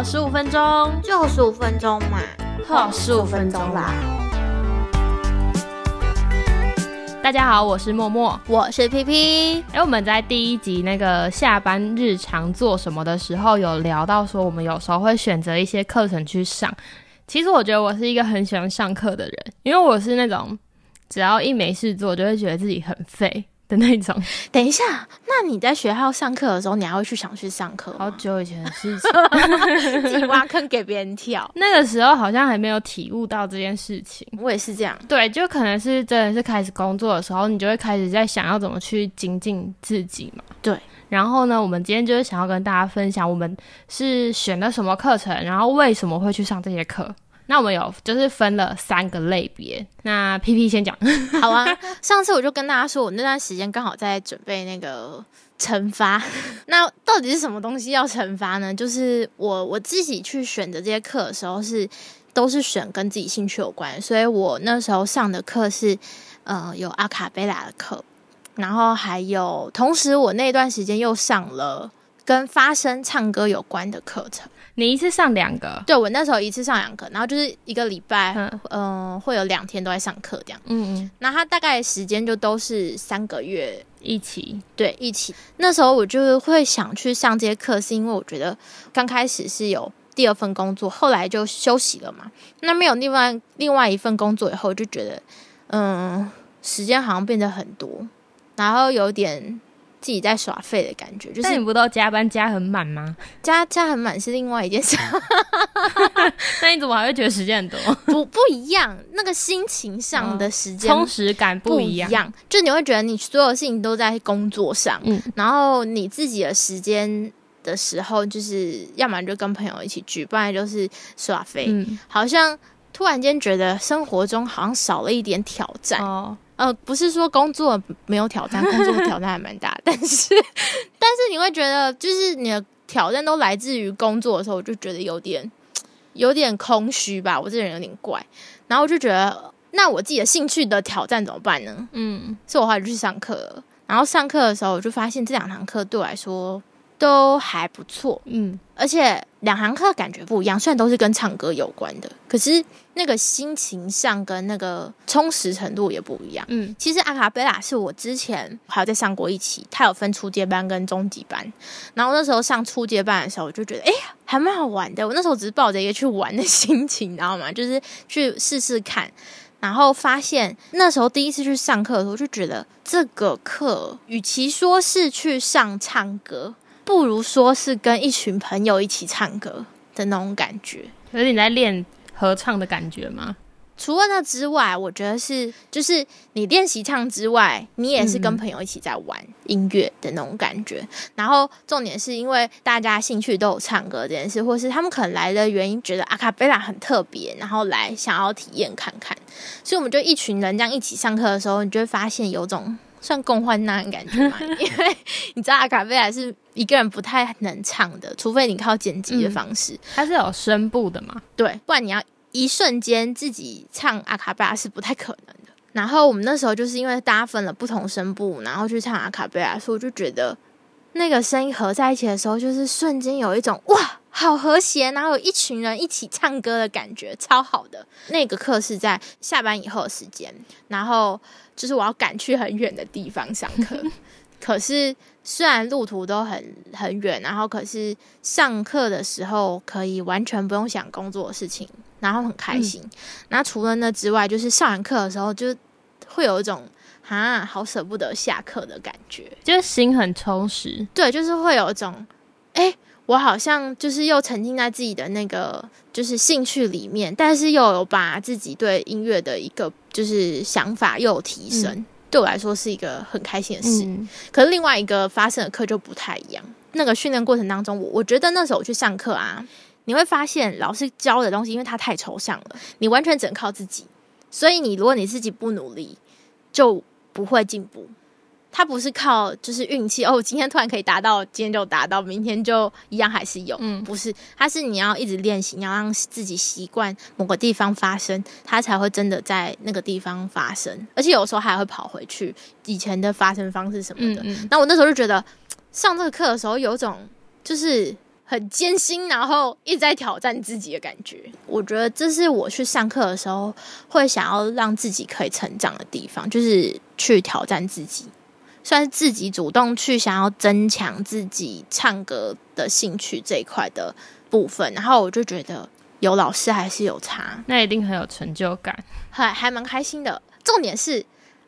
呵，十五分钟，就十五分钟嘛，呵，十五分钟啦。大家好，我是默默，我是 P P。哎，我们在第一集那个下班日常做什么的时候，有聊到说，我们有时候会选择一些课程去上。其实我觉得我是一个很喜欢上课的人，因为我是那种只要一没事做，就会觉得自己很废。的那种，等一下，那你在学校上课的时候，你还会去想去上课？好久以前的事情，自己挖坑给别人跳。那个时候好像还没有体悟到这件事情。我也是这样，对，就可能是真的是开始工作的时候，你就会开始在想要怎么去精进自己嘛。对，然后呢，我们今天就是想要跟大家分享，我们是选了什么课程，然后为什么会去上这些课。那我们有就是分了三个类别，那 P P 先讲，好啊。上次我就跟大家说，我那段时间刚好在准备那个 惩罚。那到底是什么东西要惩罚呢？就是我我自己去选择这些课的时候，是都是选跟自己兴趣有关，所以我那时候上的课是呃有阿卡贝拉的课，然后还有同时我那段时间又上了跟发声唱歌有关的课程。你一次上两个？对，我那时候一次上两个，然后就是一个礼拜，嗯，会有两天都在上课这样。嗯嗯。那他大概时间就都是三个月一起，对，一起。那时候我就会想去上这些课，是因为我觉得刚开始是有第二份工作，后来就休息了嘛。那没有另外另外一份工作以后，就觉得嗯，时间好像变得很多，然后有点。自己在耍废的感觉，就是你不都加班加很满吗？加加很满是另外一件事。那你怎么还会觉得时间很多？不不一样，那个心情上的时间充实感不一样。就你会觉得你所有事情都在工作上，嗯，然后你自己的时间的时候，就是要么就跟朋友一起聚，不然就是耍废。嗯，好像突然间觉得生活中好像少了一点挑战哦。呃，不是说工作没有挑战，工作挑战还蛮大，但是，但是你会觉得，就是你的挑战都来自于工作的时候，我就觉得有点有点空虚吧。我这人有点怪，然后我就觉得，那我自己的兴趣的挑战怎么办呢？嗯，所以我后来就去上课了。然后上课的时候，我就发现这两堂课对我来说。都还不错，嗯，而且两堂课感觉不一样，虽然都是跟唱歌有关的，可是那个心情上跟那个充实程度也不一样，嗯，其实阿卡贝拉是我之前还有在上过一期，它有分初阶班跟中级班，然后那时候上初阶班的时候，我就觉得哎，还蛮好玩的，我那时候只是抱着一个去玩的心情，你知道吗？就是去试试看，然后发现那时候第一次去上课的时候，就觉得这个课与其说是去上唱歌。不如说是跟一群朋友一起唱歌的那种感觉，可是你在练合唱的感觉吗？除了那之外，我觉得是就是你练习唱之外，你也是跟朋友一起在玩音乐的那种感觉。然后重点是因为大家兴趣都有唱歌这件事，或是他们可能来的原因觉得阿卡贝拉很特别，然后来想要体验看看，所以我们就一群人这样一起上课的时候，你就会发现有种。算共患难的感觉嘛？因为你知道阿卡贝拉是一个人不太能唱的，除非你靠剪辑的方式。它是有声部的嘛？对，不然你要一瞬间自己唱阿卡贝拉是不太可能的。然后我们那时候就是因为大家分了不同声部，然后去唱阿卡贝拉，所以我就觉得那个声音合在一起的时候，就是瞬间有一种哇。好和谐，然后有一群人一起唱歌的感觉，超好的。那个课是在下班以后的时间，然后就是我要赶去很远的地方上课。可是虽然路途都很很远，然后可是上课的时候可以完全不用想工作的事情，然后很开心。那除了那之外，就是上完课的时候就会有一种啊，好舍不得下课的感觉，就是心很充实。对，就是会有一种哎。我好像就是又沉浸在自己的那个就是兴趣里面，但是又有把自己对音乐的一个就是想法又有提升，对我来说是一个很开心的事。可是另外一个发生的课就不太一样。那个训练过程当中，我我觉得那时候我去上课啊，你会发现老师教的东西，因为它太抽象了，你完全只能靠自己。所以你如果你自己不努力，就不会进步。它不是靠就是运气哦，今天突然可以达到，今天就达到，明天就一样还是有，嗯，不是，它是你要一直练习，你要让自己习惯某个地方发生，它才会真的在那个地方发生，而且有时候还会跑回去以前的发生方式什么的。那我那时候就觉得上这个课的时候有种就是很艰辛，然后一直在挑战自己的感觉。我觉得这是我去上课的时候会想要让自己可以成长的地方，就是去挑战自己，算是自己主动去想要增强自己唱歌的兴趣这一块的部分。然后我就觉得有老师还是有差，那一定很有成就感，还还蛮开心的。重点是。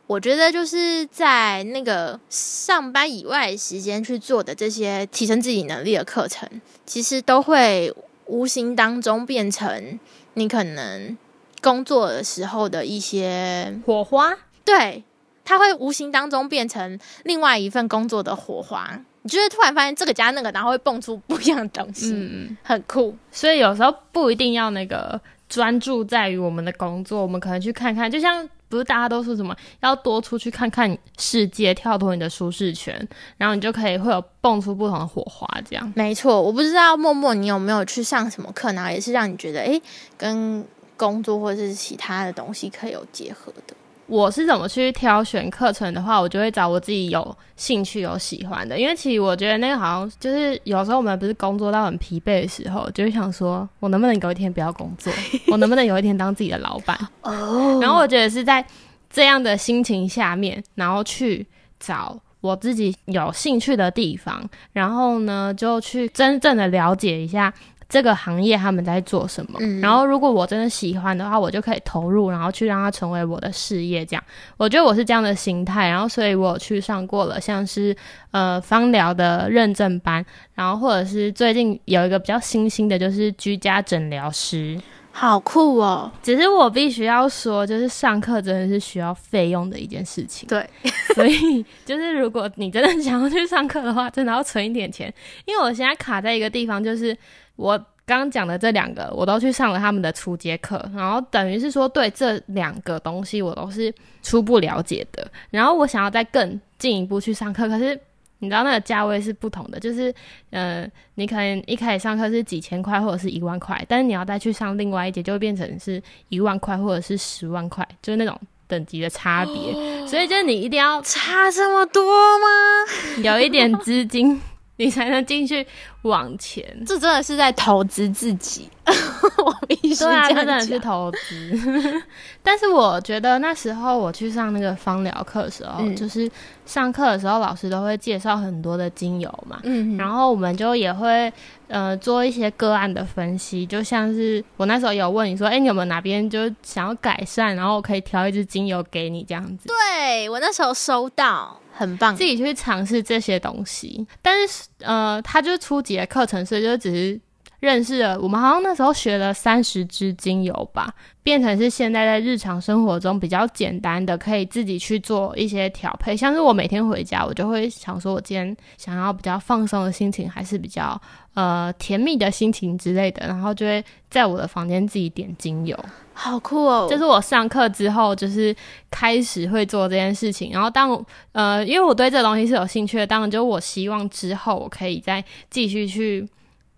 我觉得就是在那个上班以外时间去做的这些提升自己能力的课程，其实都会无形当中变成你可能工作的时候的一些火花。对，它会无形当中变成另外一份工作的火花。你就是突然发现这个加那个，然后会蹦出不一样的东西，嗯，很酷。所以有时候不一定要那个专注在于我们的工作，我们可能去看看，就像。不是大家都说什么要多出去看看世界，跳脱你的舒适圈，然后你就可以会有蹦出不同的火花。这样没错，我不知道默默你有没有去上什么课然后？也是让你觉得哎，跟工作或者是其他的东西可以有结合的。我是怎么去挑选课程的话，我就会找我自己有兴趣、有喜欢的。因为其实我觉得那个好像就是有时候我们不是工作到很疲惫的时候，就会想说，我能不能有一天不要工作？我能不能有一天当自己的老板？哦。然后我觉得是在这样的心情下面，然后去找我自己有兴趣的地方，然后呢，就去真正的了解一下。这个行业他们在做什么？然后如果我真的喜欢的话，我就可以投入，然后去让它成为我的事业。这样，我觉得我是这样的心态。然后，所以我去上过了，像是呃芳疗的认证班，然后或者是最近有一个比较新兴的，就是居家诊疗师，好酷哦！只是我必须要说，就是上课真的是需要费用的一件事情。对，所以就是如果你真的想要去上课的话，真的要存一点钱，因为我现在卡在一个地方，就是。我刚刚讲的这两个，我都去上了他们的初阶课，然后等于是说对这两个东西我都是初步了解的。然后我想要再更进一步去上课，可是你知道那个价位是不同的，就是呃，你可能一开始上课是几千块或者是一万块，但是你要再去上另外一节，就会变成是一万块或者是十万块，就是那种等级的差别。所以就是你一定要差这么多吗？有一点资金。你才能进去往前，这真的是在投资自己。我 必须这样真的是投资。但是我觉得那时候我去上那个芳疗课的时候，就是上课的时候老师都会介绍很多的精油嘛，嗯，然后我们就也会呃做一些个案的分析，就像是我那时候有问你说，哎，你有没有哪边就是想要改善，然后我可以调一支精油给你这样子。对我那时候收到。很棒，自己去尝试这些东西。但是，呃，他就初级的课程，所以就只是认识了。我们好像那时候学了三十支精油吧，变成是现在在日常生活中比较简单的，可以自己去做一些调配。像是我每天回家，我就会想说，我今天想要比较放松的心情，还是比较呃甜蜜的心情之类的，然后就会在我的房间自己点精油。好酷哦！就是我上课之后，就是开始会做这件事情。然后当呃，因为我对这东西是有兴趣的，当然就我希望之后我可以再继续去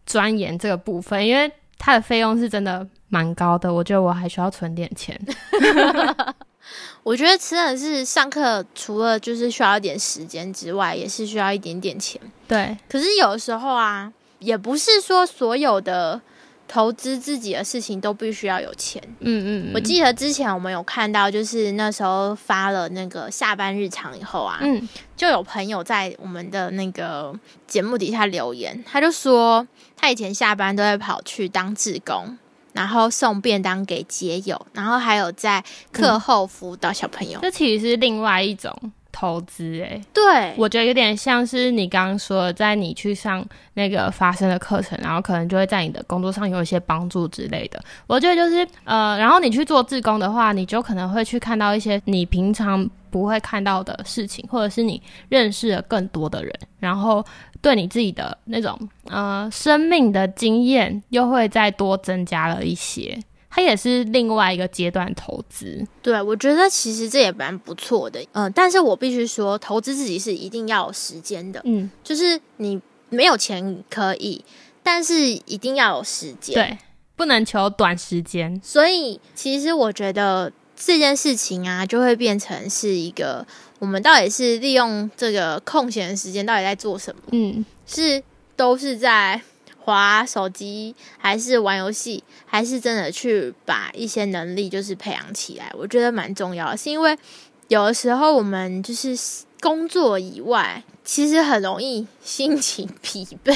钻研这个部分，因为它的费用是真的蛮高的。我觉得我还需要存点钱。我觉得真的是上课除了就是需要一点时间之外，也是需要一点点钱。对，可是有时候啊，也不是说所有的。投资自己的事情都必须要有钱。嗯嗯，我记得之前我们有看到，就是那时候发了那个下班日常以后啊，嗯，就有朋友在我们的那个节目底下留言，他就说他以前下班都会跑去当志工，然后送便当给街友，然后还有在课后辅导小朋友。这其实是另外一种。投资哎，对我觉得有点像是你刚刚说，在你去上那个发生的课程，然后可能就会在你的工作上有一些帮助之类的。我觉得就是呃，然后你去做志工的话，你就可能会去看到一些你平常不会看到的事情，或者是你认识了更多的人，然后对你自己的那种呃生命的经验又会再多增加了一些。它也是另外一个阶段投资，对我觉得其实这也蛮不错的，嗯，但是我必须说，投资自己是一定要有时间的，嗯，就是你没有钱可以，但是一定要有时间，对，不能求短时间。所以其实我觉得这件事情啊，就会变成是一个，我们到底是利用这个空闲的时间到底在做什么？嗯，是都是在。滑手机，还是玩游戏，还是真的去把一些能力就是培养起来，我觉得蛮重要的。是因为有的时候我们就是工作以外，其实很容易心情疲惫。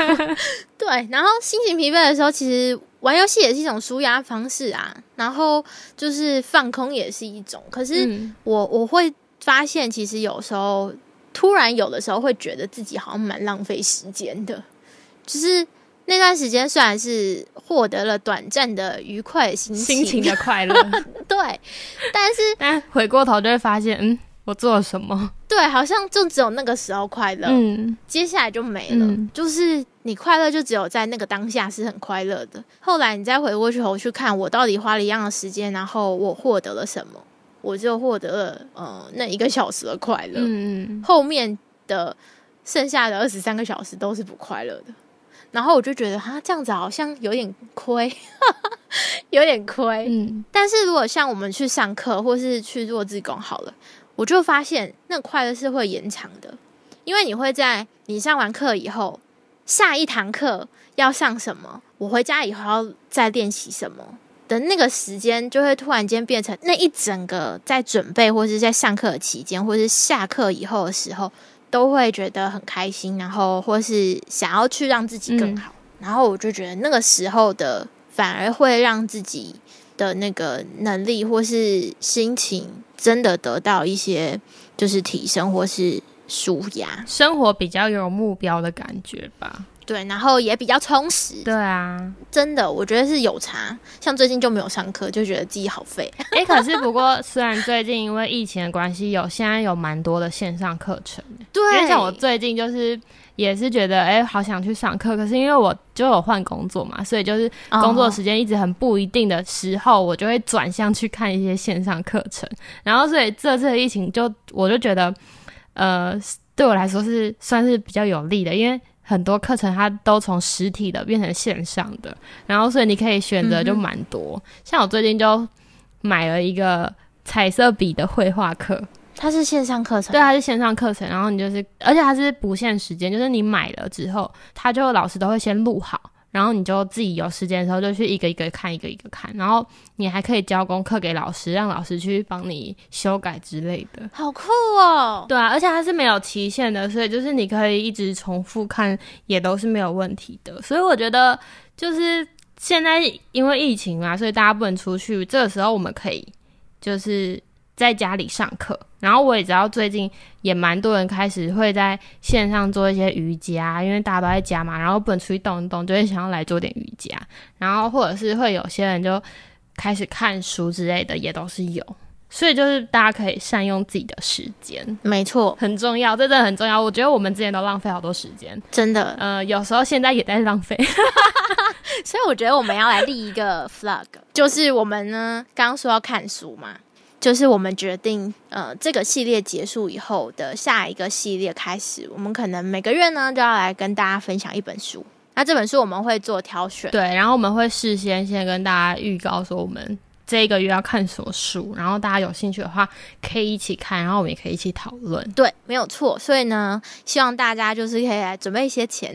对，然后心情疲惫的时候，其实玩游戏也是一种舒压方式啊。然后就是放空也是一种。可是我我会发现，其实有时候突然有的时候会觉得自己好像蛮浪费时间的。就是那段时间，虽然是获得了短暂的愉快心情、心情的快乐，对，但是 但回过头就会发现，嗯，我做了什么？对，好像就只有那个时候快乐，嗯，接下来就没了。就是你快乐，就只有在那个当下是很快乐的。后来你再回过去头去看，我到底花了一样的时间，然后我获得了什么？我就获得了呃那一个小时的快乐。嗯嗯，后面的剩下的二十三个小时都是不快乐的。然后我就觉得，哈，这样子好像有点亏，有点亏。嗯，但是如果像我们去上课，或是去做自工好了，我就发现那快乐是会延长的，因为你会在你上完课以后，下一堂课要上什么，我回家以后要再练习什么的那个时间，就会突然间变成那一整个在准备，或是在上课期间，或是下课以后的时候。都会觉得很开心，然后或是想要去让自己更好，然后我就觉得那个时候的反而会让自己的那个能力或是心情真的得到一些就是提升或是舒压，生活比较有目标的感觉吧。对，然后也比较充实。对啊，真的，我觉得是有差。像最近就没有上课，就觉得自己好废。哎，可是不过，虽然最近因为疫情的关系，有现在有蛮多的线上课程。对，因为像我最近就是也是觉得，哎，好想去上课。可是因为我就有换工作嘛，所以就是工作时间一直很不一定的时候，我就会转向去看一些线上课程。然后，所以这次疫情就我就觉得，呃，对我来说是算是比较有利的，因为。很多课程它都从实体的变成线上的，然后所以你可以选择就蛮多。像我最近就买了一个彩色笔的绘画课，它是线上课程，对，它是线上课程。然后你就是，而且它是不限时间，就是你买了之后，他就老师都会先录好。然后你就自己有时间的时候就去一个一个看，一个一个看。然后你还可以交功课给老师，让老师去帮你修改之类的。好酷哦！对啊，而且它是没有期限的，所以就是你可以一直重复看，也都是没有问题的。所以我觉得就是现在因为疫情嘛，所以大家不能出去，这个时候我们可以就是。在家里上课，然后我也知道最近也蛮多人开始会在线上做一些瑜伽，因为大家都在家嘛，然后不能出去动一动，就会想要来做点瑜伽。然后或者是会有些人就开始看书之类的，也都是有。所以就是大家可以善用自己的时间，没错，很重要，这真的很重要。我觉得我们之前都浪费好多时间，真的。呃，有时候现在也在浪费，所以我觉得我们要来立一个 flag，就是我们呢刚刚说要看书嘛。就是我们决定，呃，这个系列结束以后的下一个系列开始，我们可能每个月呢就要来跟大家分享一本书。那这本书我们会做挑选，对，然后我们会事先先跟大家预告说我们。这一个月要看什么书，然后大家有兴趣的话可以一起看，然后我们也可以一起讨论。对，没有错。所以呢，希望大家就是可以来准备一些钱，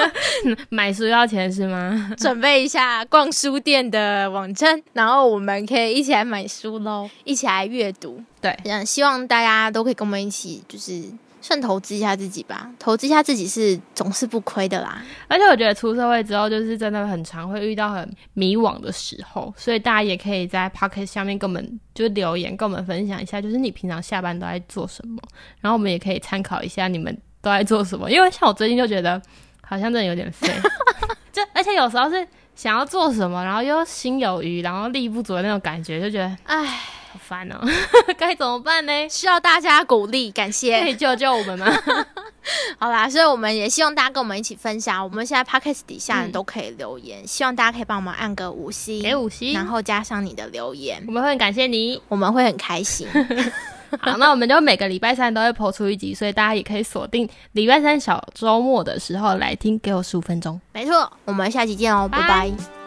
买书要钱是吗？准备一下逛书店的网站，然后我们可以一起来买书喽，一起来阅读。对，嗯，希望大家都可以跟我们一起，就是。算投资一下自己吧，投资一下自己是总是不亏的啦。而且我觉得出社会之后，就是真的很常会遇到很迷惘的时候，所以大家也可以在 Pocket 下面跟我们就留言，跟我们分享一下，就是你平常下班都在做什么，然后我们也可以参考一下你们都在做什么。因为像我最近就觉得好像真的有点废，就而且有时候是想要做什么，然后又心有余，然后力不足的那种感觉，就觉得唉。好烦哦，该怎么办呢？需要大家鼓励，感谢，可以救救我们吗？好啦，所以我们也希望大家跟我们一起分享。我们现在 podcast 底下都可以留言，希望大家可以帮我们按个五星，给五星，然后加上你的留言，我们会很感谢你，我们会很开心。好，那我们就每个礼拜三都会播出一集，所以大家也可以锁定礼拜三小周末的时候来听，给我十五分钟。没错，我们下期见哦，拜拜。